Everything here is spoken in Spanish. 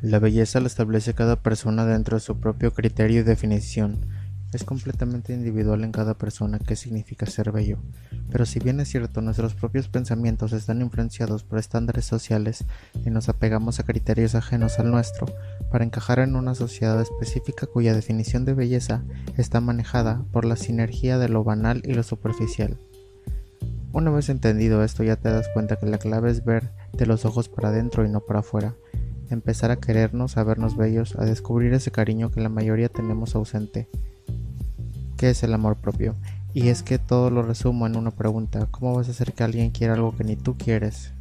La belleza la establece cada persona dentro de su propio criterio y definición. Es completamente individual en cada persona qué significa ser bello. Pero si bien es cierto, nuestros propios pensamientos están influenciados por estándares sociales y nos apegamos a criterios ajenos al nuestro para encajar en una sociedad específica cuya definición de belleza está manejada por la sinergia de lo banal y lo superficial. Una vez entendido esto ya te das cuenta que la clave es ver de los ojos para adentro y no para afuera empezar a querernos, a vernos bellos, a descubrir ese cariño que la mayoría tenemos ausente. ¿Qué es el amor propio? Y es que todo lo resumo en una pregunta, ¿cómo vas a hacer que alguien quiera algo que ni tú quieres?